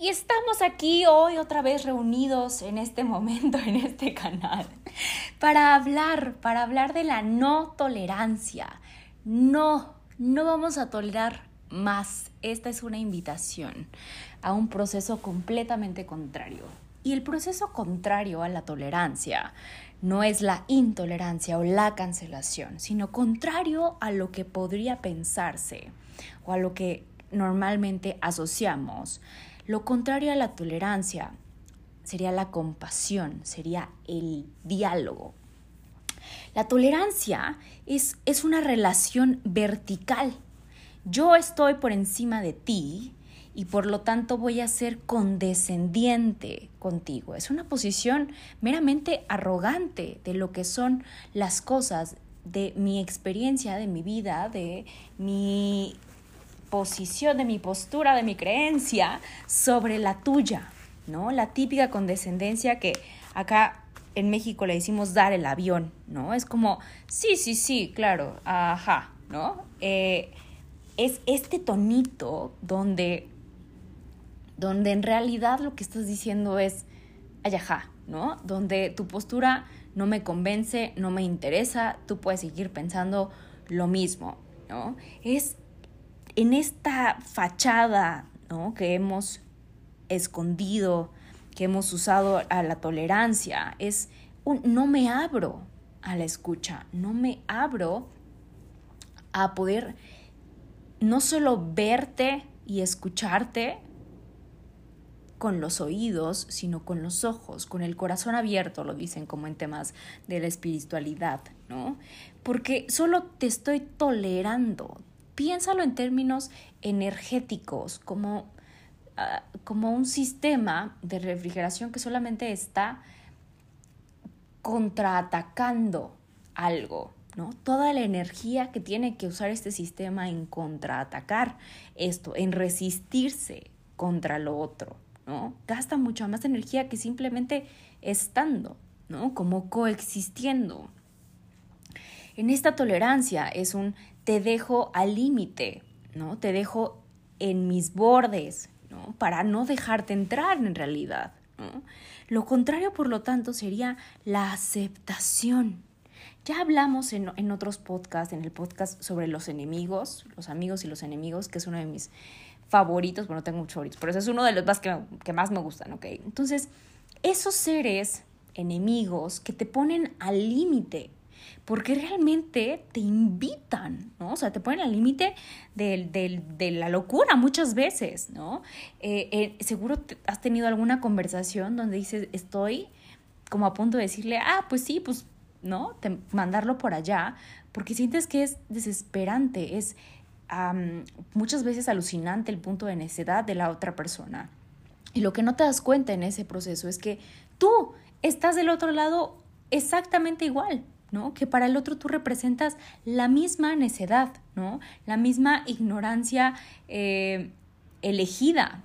Y estamos aquí hoy otra vez reunidos en este momento, en este canal, para hablar, para hablar de la no tolerancia. No, no vamos a tolerar más. Esta es una invitación a un proceso completamente contrario. Y el proceso contrario a la tolerancia no es la intolerancia o la cancelación, sino contrario a lo que podría pensarse o a lo que normalmente asociamos lo contrario a la tolerancia sería la compasión, sería el diálogo. La tolerancia es, es una relación vertical. Yo estoy por encima de ti y por lo tanto voy a ser condescendiente contigo. Es una posición meramente arrogante de lo que son las cosas, de mi experiencia, de mi vida, de mi posición, de mi postura, de mi creencia sobre la tuya, ¿no? La típica condescendencia que acá en México le decimos dar el avión, ¿no? Es como, sí, sí, sí, claro, ajá, ¿no? Eh, es este tonito donde, donde en realidad lo que estás diciendo es, ajá, ¿no? Donde tu postura no me convence, no me interesa, tú puedes seguir pensando lo mismo, ¿no? Es en esta fachada ¿no? que hemos escondido, que hemos usado a la tolerancia, es un no me abro a la escucha, no me abro a poder no solo verte y escucharte con los oídos, sino con los ojos, con el corazón abierto, lo dicen como en temas de la espiritualidad, ¿no? Porque solo te estoy tolerando, piénsalo en términos energéticos, como, ah, como un sistema de refrigeración que solamente está contraatacando algo, ¿no? Toda la energía que tiene que usar este sistema en contraatacar esto, en resistirse contra lo otro, ¿no? Gasta mucha más energía que simplemente estando, ¿no? Como coexistiendo. En esta tolerancia es un te dejo al límite, ¿no? Te dejo en mis bordes, ¿no? Para no dejarte entrar en realidad. Lo contrario, por lo tanto, sería la aceptación. Ya hablamos en, en otros podcasts, en el podcast sobre los enemigos, los amigos y los enemigos, que es uno de mis favoritos, bueno, tengo muchos favoritos, pero ese es uno de los más que, que más me gustan, ¿ok? Entonces, esos seres enemigos que te ponen al límite, porque realmente te invitan, ¿no? O sea, te ponen al límite de, la locura muchas veces, ¿no? Eh, eh, seguro has tenido alguna conversación donde dices, estoy como a punto de decirle, ah, pues sí, pues, ¿no? mandarlo por allá, porque sientes que es desesperante, es muchas veces alucinante el punto de necedad de la otra persona. Y lo que no te das cuenta en ese proceso es que tú estás del otro lado exactamente igual, ¿no? Que para el otro tú representas la misma necedad, ¿no? La misma ignorancia eh, elegida.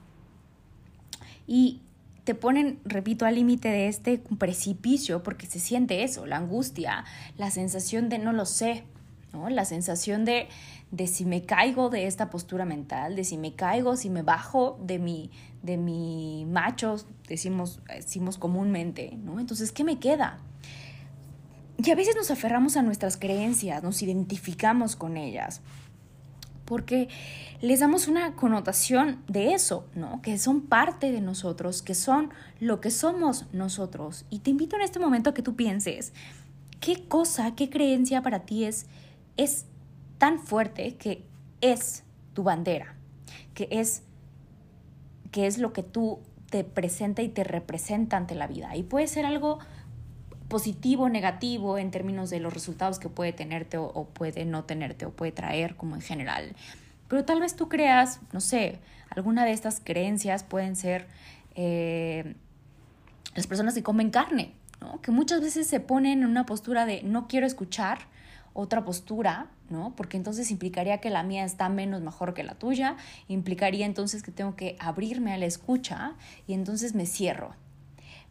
Y te ponen, repito, al límite de este precipicio porque se siente eso, la angustia, la sensación de no lo sé, ¿no? La sensación de, de si me caigo de esta postura mental, de si me caigo, si me bajo de mi, de mi macho, decimos, decimos comúnmente, ¿no? Entonces, ¿qué me queda? Y a veces nos aferramos a nuestras creencias, nos identificamos con ellas, porque les damos una connotación de eso, ¿no? Que son parte de nosotros, que son lo que somos nosotros. Y te invito en este momento a que tú pienses, ¿qué cosa, qué creencia para ti es, es tan fuerte que es tu bandera, que es, que es lo que tú te presenta y te representa ante la vida? Y puede ser algo positivo o negativo en términos de los resultados que puede tenerte o, puede no tenerte o puede traer como en general. Pero tal vez tú creas, no sé, alguna de estas creencias pueden ser eh, las personas que comen carne, ¿no? que muchas veces se ponen en una postura de no quiero escuchar otra postura, ¿no? Porque entonces implicaría que la mía está menos mejor que la tuya, implicaría entonces que tengo que abrirme a la escucha y entonces me cierro.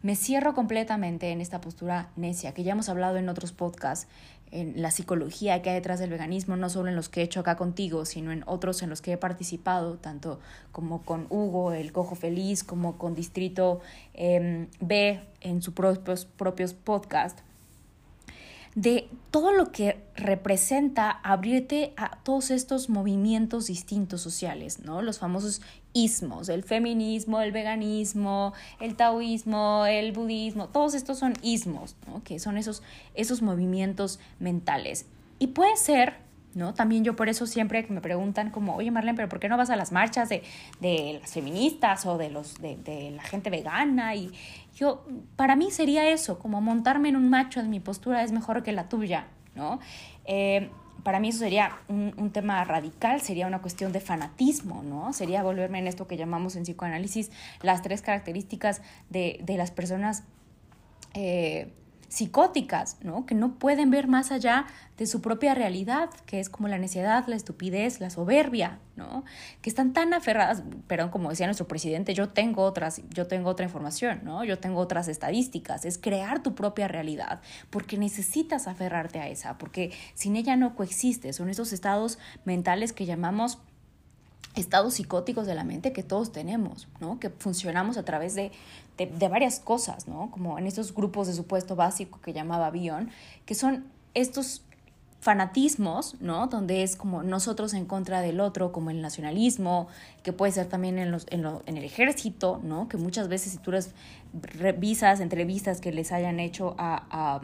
Me cierro completamente en esta postura necia, que ya hemos hablado en otros podcasts, en la psicología que hay detrás del veganismo, no solo en los que he hecho acá contigo, sino en otros en los que he participado, tanto como con Hugo, el Cojo Feliz, como con Distrito em, B en sus propios, propios podcasts de todo lo que representa abrirte a todos estos movimientos distintos sociales, ¿no? Los famosos ismos, el feminismo, el veganismo, el taoísmo, el budismo, todos estos son ismos, ¿no? Que son esos, esos movimientos mentales. Y puede ser ¿no? También yo por eso siempre me preguntan como, oye Marlene, pero ¿por qué no vas a las marchas de, de las feministas o de, los, de, de, la gente vegana? Y yo, para mí sería eso, como montarme en un macho en mi postura es mejor que la tuya, ¿no? Eh, para mí eso sería un, un, tema radical, sería una cuestión de fanatismo, ¿no? Sería volverme en esto que llamamos en psicoanálisis las tres características de, de las personas eh, psicóticas, ¿no? Que no pueden ver más allá de su propia realidad, que es como la necedad, la estupidez, la soberbia, ¿no? Que están tan aferradas, pero como decía nuestro presidente, yo tengo otras, yo tengo otra información, ¿no? Yo tengo otras estadísticas, es crear tu propia realidad, porque necesitas aferrarte a esa, porque sin ella no coexiste, son esos estados mentales que llamamos estados psicóticos de la mente que todos tenemos, ¿no? Que funcionamos a través de, de, varias cosas, ¿no? Como en estos grupos de supuesto básico que llamaba Bion, que son estos fanatismos, ¿no? Donde es como nosotros en contra del otro, como el nacionalismo, que puede ser también en, los, en, lo, en el ejército, ¿no? Que muchas veces si tú revisas entrevistas que les hayan hecho a,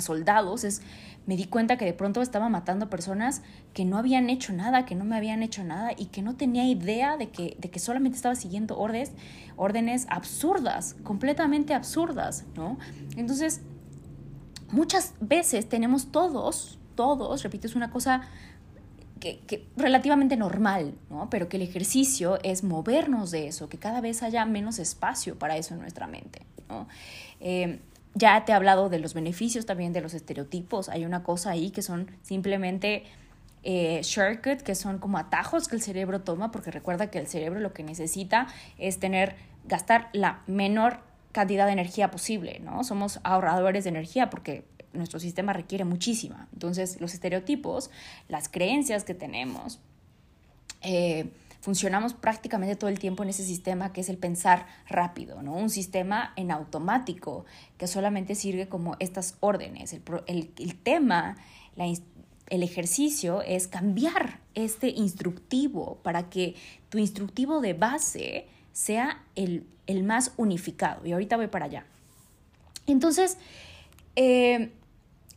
soldados, es me di cuenta que de pronto estaba matando personas que no habían hecho nada, que no me habían hecho nada y que no tenía idea de que, de que solamente estaba siguiendo órdenes, órdenes absurdas, completamente absurdas, ¿no? Entonces, muchas veces tenemos todos, todos, repito, es una cosa que, que, relativamente normal, ¿no? Pero que el ejercicio es movernos de eso, que cada vez haya menos espacio para eso en nuestra mente, ¿no? Eh, ya te he hablado de los beneficios también de los estereotipos. Hay una cosa ahí que son simplemente eh, shortcut, que son como atajos que el cerebro toma, porque recuerda que el cerebro lo que necesita es tener, gastar la menor cantidad de energía posible, ¿no? Somos ahorradores de energía porque nuestro sistema requiere muchísima. Entonces, los estereotipos, las creencias que tenemos, eh, funcionamos prácticamente todo el tiempo en ese sistema que es el pensar rápido, ¿no? Un sistema en automático que solamente sirve como estas órdenes. El, el, el tema, la, el ejercicio es cambiar este instructivo para que tu instructivo de base sea el, el más unificado. Y ahorita voy para allá. Entonces, eh,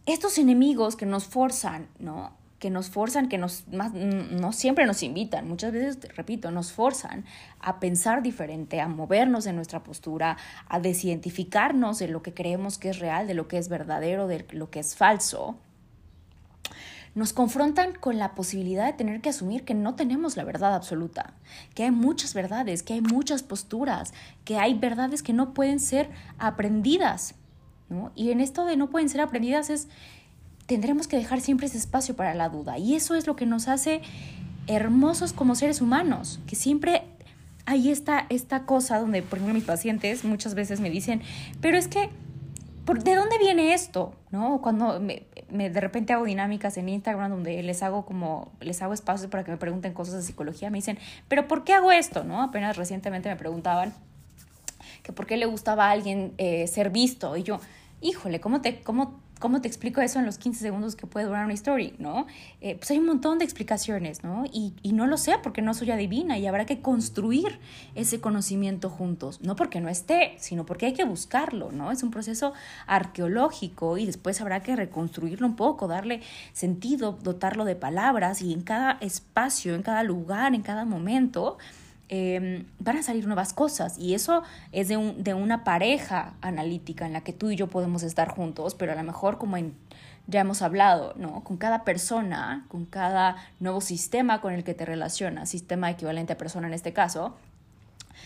estos enemigos que nos forzan, ¿no? Que nos forzan, que nos, más, no siempre nos invitan, muchas veces, repito, nos forzan a pensar diferente, a movernos en nuestra postura, a desidentificarnos de lo que creemos que es real, de lo que es verdadero, de lo que es falso, nos confrontan con la posibilidad de tener que asumir que no tenemos la verdad absoluta, que hay muchas verdades, que hay muchas posturas, que hay verdades que no pueden ser aprendidas. ¿no? Y en esto de no pueden ser aprendidas es tendremos que dejar siempre ese espacio para la duda. Y eso es lo que nos hace hermosos como seres humanos, que siempre hay esta, esta cosa donde, por ejemplo, mis pacientes muchas veces me dicen, pero es que, ¿de dónde viene esto? ¿No? Cuando me, de repente hago dinámicas en Instagram donde les hago como, les hago espacios para que me pregunten cosas de psicología, me dicen, pero ¿por qué hago esto? ¿No? Apenas recientemente me preguntaban que por qué le gustaba a alguien eh, ser visto. Y yo, híjole, ¿cómo te, cómo ¿Cómo te explico eso en los 15 segundos que puede durar una story, no? Eh, pues hay un montón de explicaciones, ¿no? Y, y, no lo sé porque no soy adivina y habrá que construir ese conocimiento juntos, no porque no esté, sino porque hay que buscarlo, ¿no? Es un proceso arqueológico y después habrá que reconstruirlo un poco, darle sentido, dotarlo de palabras y en cada espacio, en cada lugar, en cada momento, Em, van a salir nuevas cosas y eso es de, un, de una pareja analítica en la que tú y yo podemos estar juntos, pero a lo mejor como ya hemos hablado, ¿no? Con cada persona, con cada nuevo sistema con el que te relacionas, sistema equivalente a persona en este caso,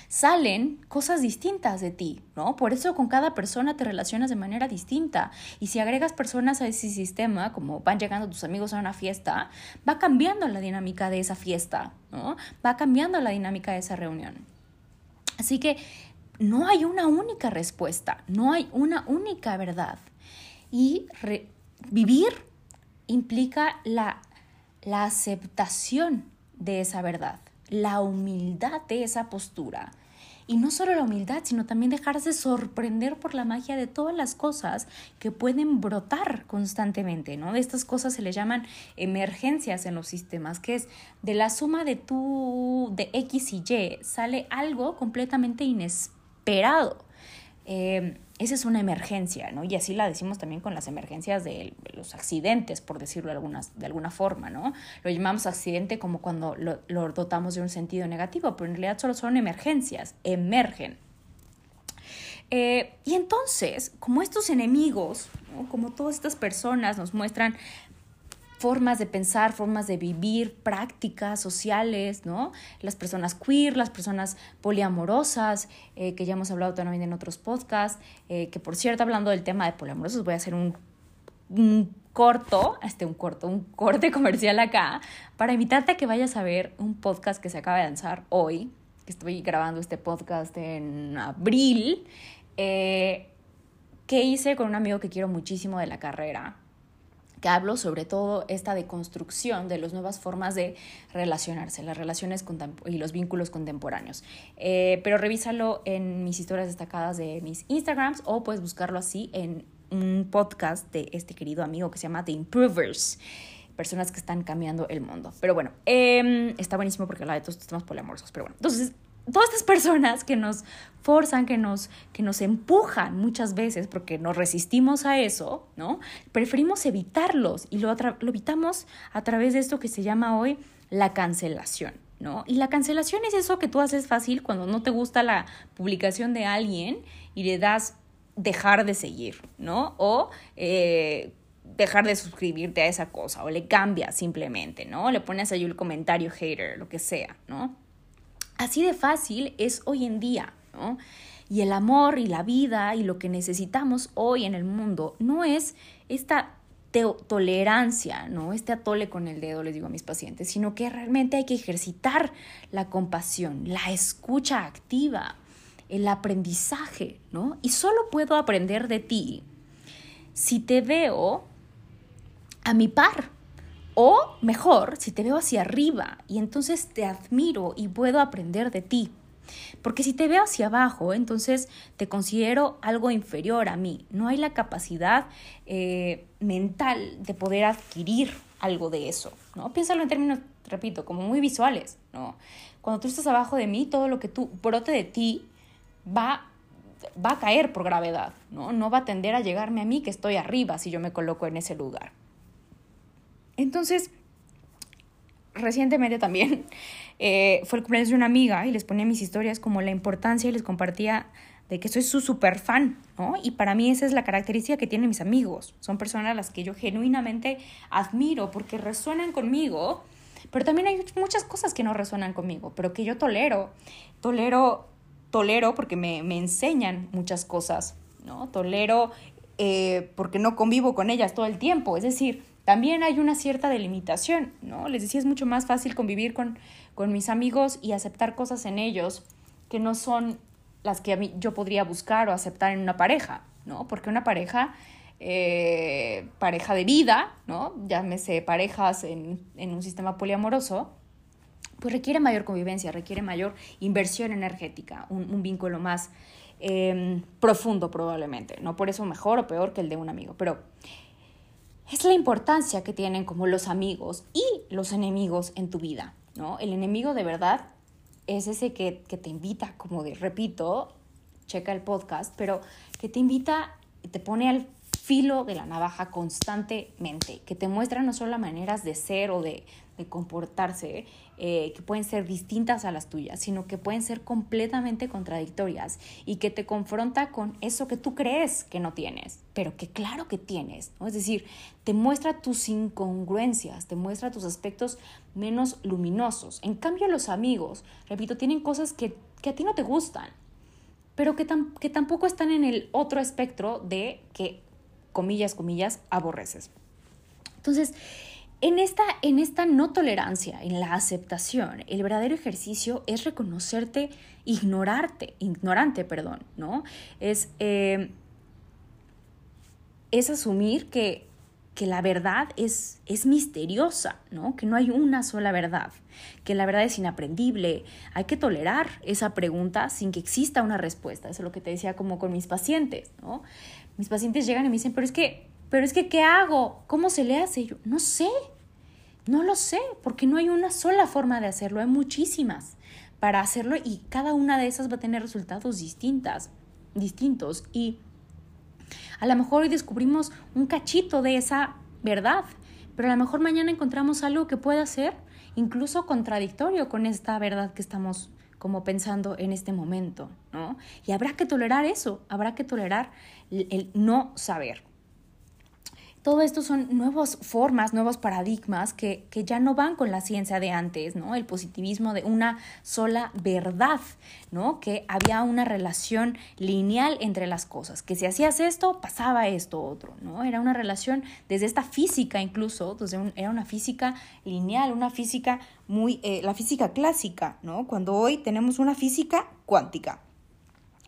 salen cosas distintas de ti, ¿no? Por eso con cada persona te relacionas de manera distinta. Y si agregas personas a ese sistema, como van llegando tus amigos a una fiesta, va cambiando la dinámica de esa fiesta, ¿no? Va cambiando la dinámica de esa reunión. Así que no hay una única respuesta, no hay una única verdad. Y vivir implica la, la aceptación de esa verdad, la humildad de esa postura y no solo la humildad, sino también dejarse sorprender por la magia de todas las cosas que pueden brotar constantemente, ¿no? De estas cosas se le llaman emergencias en los sistemas, que es de la suma de tu, de X y Y, sale algo completamente inesperado. Eh, esa es una emergencia, ¿no? Y así la decimos también con las emergencias de los accidentes, por decirlo de, de alguna forma, ¿no? Lo llamamos accidente como cuando lo, dotamos de un sentido negativo, pero en realidad solo son emergencias, emergen. Eh, y entonces, como estos enemigos, como todas estas personas nos muestran formas de pensar, formas de vivir, prácticas sociales, ¿no? Las personas queer, las personas poliamorosas, eh, que ya hemos hablado también en otros podcasts, eh, que por cierto, hablando del tema de poliamorosos, voy a hacer un, corto, este un corto, un corte comercial acá, para invitarte a que vayas a ver un podcast que se acaba de lanzar hoy, que estoy grabando este podcast en abril, eh, que hice con un amigo que quiero muchísimo de la carrera, que hablo sobre todo esta deconstrucción de las nuevas formas de relacionarse, las relaciones y los vínculos contemporáneos. Eh, pero revísalo en mis historias destacadas de mis Instagrams o puedes buscarlo así en un podcast de este querido amigo que se llama The Improvers personas que están cambiando el mundo. Pero bueno, em, está buenísimo porque habla de todos estos temas poliamorosos. Pero bueno, entonces todas estas personas que nos forzan, que nos, que nos empujan muchas veces porque nos resistimos a eso, ¿no? Preferimos evitarlos y lo, lo evitamos a través de esto que se llama hoy la cancelación, ¿no? Y la cancelación es eso que tú haces fácil cuando no te gusta la publicación de alguien y le das dejar de seguir, ¿no? O eh, dejar de suscribirte a esa cosa, o le cambias simplemente, ¿no? Le pones ahí el comentario hater, lo que sea, ¿no? Así de fácil es hoy en día, ¿no? Y el amor y la vida y lo que necesitamos hoy en el mundo no es esta tolerancia, ¿no? Este atole con el dedo, les digo a mis pacientes, sino que realmente hay que ejercitar la compasión, la escucha activa, el aprendizaje, ¿no? Y solo puedo aprender de ti si te veo a mi par, o mejor, si te veo hacia arriba y entonces te admiro y puedo aprender de ti. Porque si te veo hacia abajo, entonces te considero algo inferior a mí. No hay la capacidad eh, mental de poder adquirir algo de eso, ¿no? Piénsalo en términos, repito, como muy visuales, ¿no? Cuando tú estás abajo de mí, todo lo que tú brote de ti va, va a caer por gravedad, ¿no? No va a tender a llegarme a mí que estoy arriba si yo me coloco en ese lugar. Entonces, recientemente también eh, fue el cumpleaños de una amiga y les ponía mis historias como la importancia y les compartía de que soy su super fan, ¿no? Y para mí esa es la característica que tienen mis amigos. Son personas a las que yo genuinamente admiro porque resuenan conmigo, pero también hay muchas cosas que no resuenan conmigo, pero que yo tolero. Tolero, tolero porque me, enseñan muchas cosas, ¿no? Tolero eh, porque no convivo con ellas todo el tiempo. Es decir, también hay una cierta delimitación, ¿no? Les decía, es mucho más fácil convivir con, con mis amigos y aceptar cosas en ellos que no son las que a mí, yo podría buscar o aceptar en una pareja, ¿no? Porque una pareja, eh, pareja de vida, ¿no? Llámese parejas en, en un sistema poliamoroso, pues requiere mayor convivencia, requiere mayor inversión energética, un, un vínculo más em, profundo probablemente, no por eso mejor o peor que el de un amigo, pero es la importancia que tienen como los amigos y los enemigos en tu vida, ¿no? El enemigo de verdad es ese que, te invita, como de, repito, checa el podcast, pero que te invita te pone al filo de la navaja constantemente, que te muestra no solo maneras de ser o de, de comportarse eh, que pueden ser distintas a las tuyas, sino que pueden ser completamente contradictorias y que te confronta con eso que tú crees que no tienes, pero que claro que tienes. Es decir, te muestra tus incongruencias, te muestra tus aspectos menos luminosos. En cambio, los amigos, repito, tienen cosas que, que a ti no te gustan, pero que, que tampoco están en el otro espectro de que, comillas, comillas, aborreces. Entonces, en esta, en esta no tolerancia, en la aceptación, el verdadero ejercicio es reconocerte, ignorarte, ignorante, perdón, ¿no? Es, eh, es asumir que, que la verdad es, es misteriosa, ¿no? Que no hay una sola verdad, que la verdad es inaprendible. Hay que tolerar esa pregunta sin que exista una respuesta. Eso es lo que te decía como con mis pacientes, ¿no? Mis pacientes llegan y me dicen, pero es que, pero es que, ¿qué hago? ¿Cómo se le hace? yo, no sé, no lo sé, porque no hay una sola forma de hacerlo, hay muchísimas para hacerlo y cada una de esas va a tener resultados distintas, distintos. Y a lo mejor hoy descubrimos un cachito de esa verdad, pero a lo mejor mañana encontramos algo que pueda ser incluso contradictorio con esta verdad que estamos como pensando en este momento, ¿no? Y habrá que tolerar eso, habrá que tolerar el no saber. Todo esto son nuevas formas, nuevos paradigmas que, que, ya no van con la ciencia de antes, ¿no? El positivismo de una sola verdad, ¿no? Que había una relación lineal entre las cosas, que si hacías esto, pasaba esto otro, ¿no? Era una relación desde esta física incluso, desde era una física lineal, una física muy, eh, la física clásica, ¿no? Cuando hoy tenemos una física cuántica.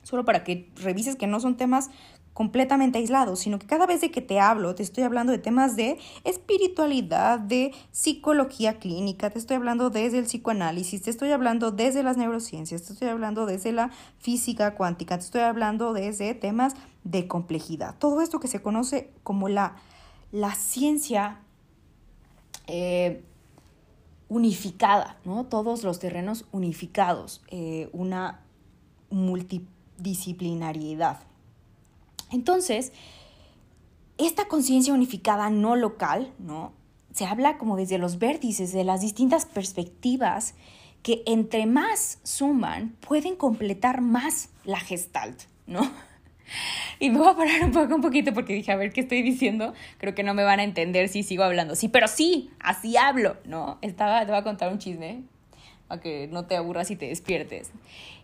Solo para que revises que no son temas completamente aislado, sino que cada vez de que te hablo, te estoy hablando de temas de espiritualidad, de psicología clínica, te estoy hablando desde el psicoanálisis, te estoy hablando desde las neurociencias, te estoy hablando desde la física cuántica, te estoy hablando desde temas de complejidad. Todo esto que se conoce como la, la ciencia eh, unificada, ¿no? Todos los terrenos unificados, eh, una multidisciplinariedad. Entonces, esta conciencia unificada no local, ¿no? Se habla como desde los vértices, de las distintas perspectivas que entre más suman, pueden completar más la gestalt, ¿no? Y me voy a parar un poco, un poquito, porque dije, a ver qué estoy diciendo. Creo que no me van a entender si sigo hablando. Sí, pero sí, así hablo, ¿no? Estaba, te voy a contar un chisme para que no te aburras y te despiertes.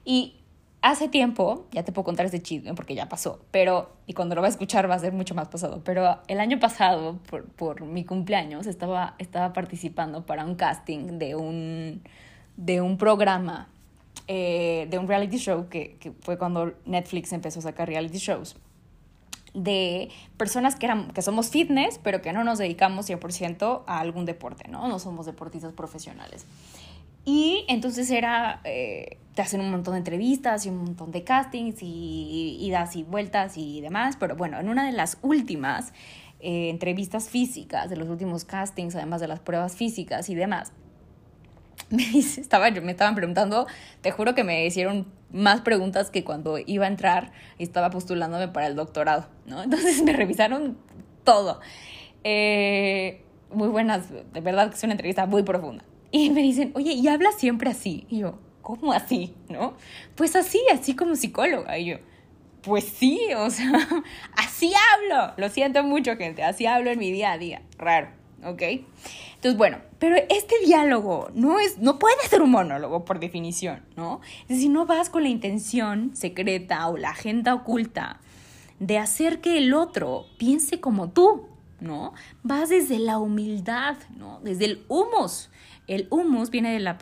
Y hace tiempo, ya te puedo contar este chisme porque ya pasó, pero, y cuando lo va a escuchar va a ser mucho más pasado, pero el año pasado, por, por mi cumpleaños, estaba, estaba participando para un casting de un, de un programa, eh, de un reality show, que, que fue cuando Netflix empezó a sacar reality shows de personas que, eran, que somos fitness, pero que no nos dedicamos 100% a algún deporte, ¿no? No somos deportistas profesionales. Y entonces era, eh, te hacen un montón de entrevistas y un montón de castings y idas y vueltas y demás, pero bueno, en una de las últimas eh, entrevistas físicas, de los últimos castings, además de las pruebas físicas y demás, me, dice, me estaban preguntando, te juro que me hicieron más preguntas que cuando iba a entrar y estaba postulándome para el doctorado, ¿no? Entonces me revisaron todo. Eh, muy buenas, de verdad que es una entrevista muy profunda. Y me dicen, oye, ¿y hablas siempre así? Y yo, ¿cómo así? ¿No? Pues así, así como psicóloga. Y yo, pues sí, o sea, así hablo. Lo siento mucho, gente, así hablo en mi día a día. Raro, ¿ok? Entonces, bueno, pero este diálogo no es, no puede ser un monólogo por definición, ¿no? Es decir, no vas con la intención secreta o la agenda oculta de hacer que el otro piense como tú, ¿no? Vas desde la humildad, ¿no? Desde el humus el humus viene de, la,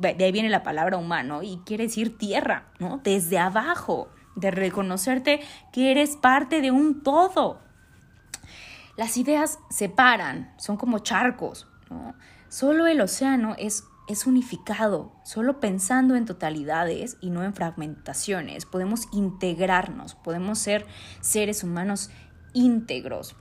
de ahí viene la palabra humano y quiere decir tierra, ¿no? Desde abajo, de reconocerte que eres parte de un todo. Las ideas se paran, son como charcos, ¿no? Solo el océano es, es unificado, solo pensando en totalidades y no en fragmentaciones. Podemos integrarnos, podemos ser seres humanos íntegros.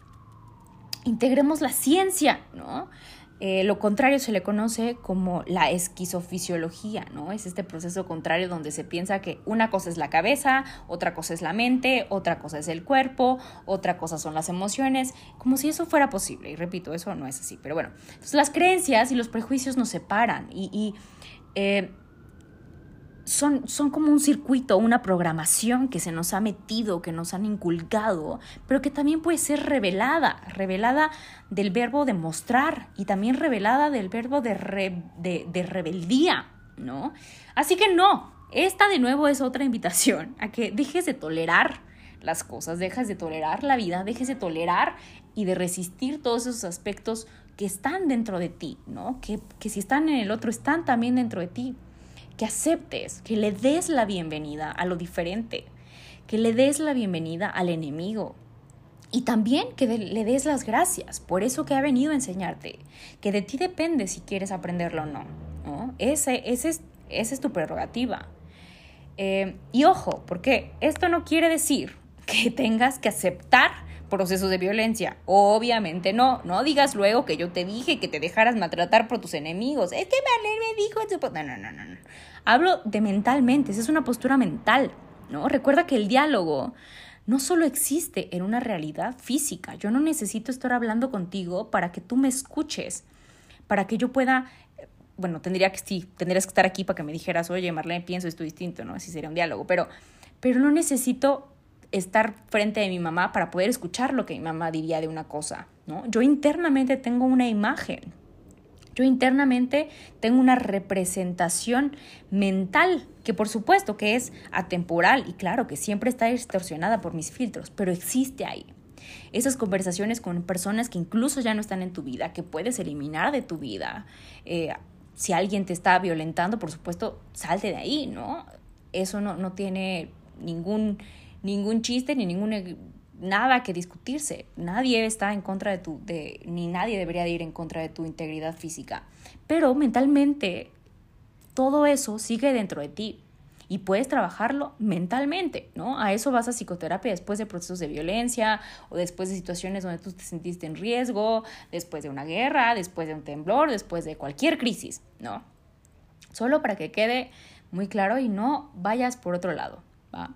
Integremos la ciencia, ¿no? Eh, lo contrario se le conoce como la esquizofisiología, ¿no? Es este proceso contrario donde se piensa que una cosa es la cabeza, otra cosa es la mente, otra cosa es el cuerpo, otra cosa son las emociones, como si eso fuera posible. Y repito, eso no es así. Pero bueno, entonces las creencias y los prejuicios nos separan y, eh, son, son como un circuito, una programación que se nos ha metido, que nos han inculcado, pero que también puede ser revelada, revelada del verbo demostrar y también revelada del verbo de, de, rebeldía, ¿no? Así que no, esta de nuevo es otra invitación a que dejes de tolerar las cosas, dejes de tolerar la vida, dejes de tolerar y de resistir todos esos aspectos que están dentro de ti, ¿no? Que, que si están en el otro, están también dentro de ti que aceptes, que le des la bienvenida a lo diferente, que le des la bienvenida al enemigo. Y también que le des las gracias por eso que ha venido a enseñarte, que de ti depende si quieres aprenderlo o no. ¿no? Es, esa es tu prerrogativa. Eh, y ojo, porque esto no quiere decir que tengas que aceptar procesos de violencia. Obviamente no, no digas luego que yo te dije que te dejaras maltratar por tus enemigos. Es que Marlene me dijo... No, no, no, no, no. Hablo de mentalmente, esa es una postura mental, ¿no? Recuerda que el diálogo no solo existe en una realidad física. Yo no necesito estar hablando contigo para que tú me escuches, para que yo pueda bueno, tendría que sí, tendrías que estar aquí para que me dijeras, oye, Marlene, pienso esto distinto, ¿no? Así sería un diálogo, pero, pero no necesito estar frente de mi mamá para poder escuchar lo que mi mamá diría de una cosa, ¿no? Yo internamente tengo una imagen. Yo internamente tengo una representación mental que por supuesto que es atemporal y claro que siempre está distorsionada por mis filtros, pero existe ahí. Esas conversaciones con personas que incluso ya no están en tu vida, que puedes eliminar de tu vida. Eh, si alguien te está violentando, por supuesto, salte de ahí, ¿no? Eso no, no tiene ningún ningún chiste ni ningún nada que discutirse. Nadie está en contra de tu de ni nadie debería de ir en contra de tu integridad física. Pero mentalmente todo eso sigue dentro de ti y puedes trabajarlo mentalmente, ¿no? A eso vas a psicoterapia después de procesos de violencia o después de situaciones donde tú te sentiste en riesgo, después de una guerra, después de un temblor, después de cualquier crisis, ¿no? Solo para que quede muy claro y no vayas por otro lado, ¿va?